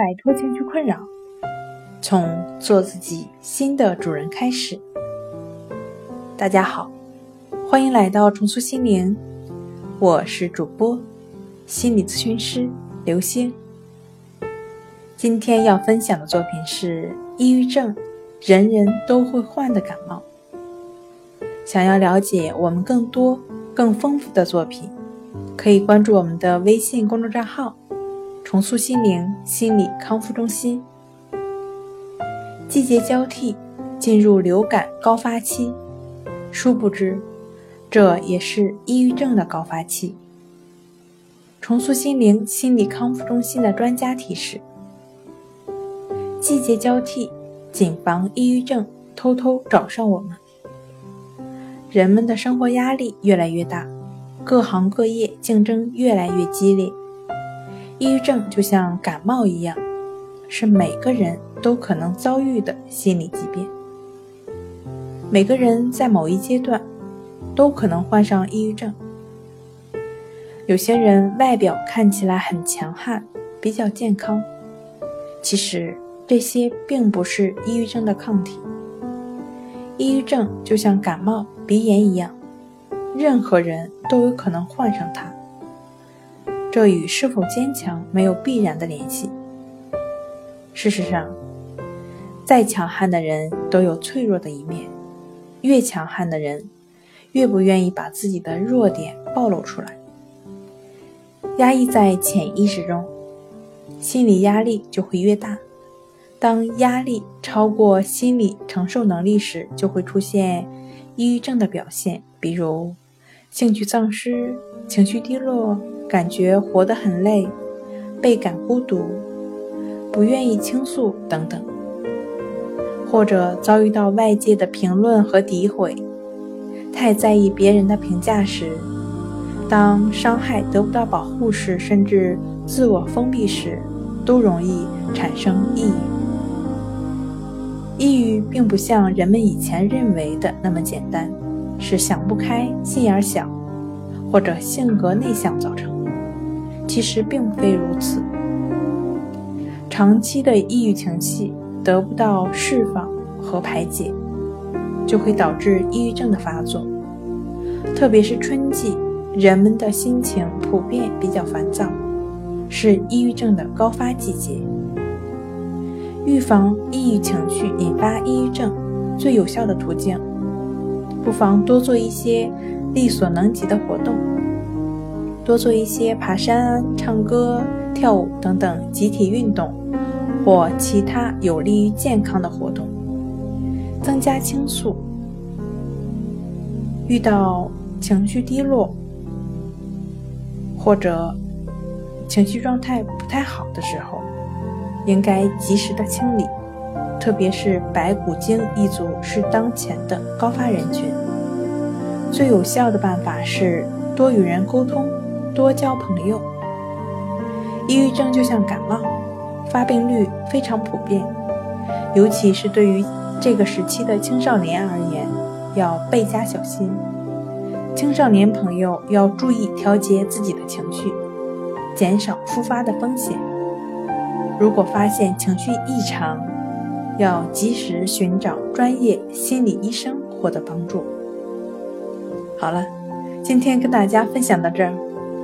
摆脱情绪困扰，从做自己新的主人开始。大家好，欢迎来到重塑心灵，我是主播心理咨询师刘星。今天要分享的作品是抑郁症，人人都会患的感冒。想要了解我们更多、更丰富的作品，可以关注我们的微信公众账号。重塑心灵心理康复中心。季节交替，进入流感高发期，殊不知，这也是抑郁症的高发期。重塑心灵心理康复中心的专家提示：季节交替，谨防抑郁症偷偷找上我们。人们的生活压力越来越大，各行各业竞争越来越激烈。抑郁症就像感冒一样，是每个人都可能遭遇的心理疾病。每个人在某一阶段都可能患上抑郁症。有些人外表看起来很强悍，比较健康，其实这些并不是抑郁症的抗体。抑郁症就像感冒、鼻炎一样，任何人都有可能患上它。这与是否坚强没有必然的联系。事实上，再强悍的人都有脆弱的一面，越强悍的人越不愿意把自己的弱点暴露出来，压抑在潜意识中，心理压力就会越大。当压力超过心理承受能力时，就会出现抑郁症的表现，比如兴趣丧失、情绪低落。感觉活得很累，倍感孤独，不愿意倾诉等等，或者遭遇到外界的评论和诋毁，太在意别人的评价时，当伤害得不到保护时，甚至自我封闭时，都容易产生抑郁。抑郁并不像人们以前认为的那么简单，是想不开、心眼小，或者性格内向造成。其实并非如此，长期的抑郁情绪得不到释放和排解，就会导致抑郁症的发作。特别是春季，人们的心情普遍比较烦躁，是抑郁症的高发季节。预防抑郁情绪引发抑郁症最有效的途径，不妨多做一些力所能及的活动。多做一些爬山、唱歌、跳舞等等集体运动，或其他有利于健康的活动，增加倾诉。遇到情绪低落或者情绪状态不太好的时候，应该及时的清理，特别是白骨精一族是当前的高发人群。最有效的办法是多与人沟通。多交朋友。抑郁症就像感冒，发病率非常普遍，尤其是对于这个时期的青少年而言，要倍加小心。青少年朋友要注意调节自己的情绪，减少复发的风险。如果发现情绪异常，要及时寻找专业心理医生获得帮助。好了，今天跟大家分享到这儿。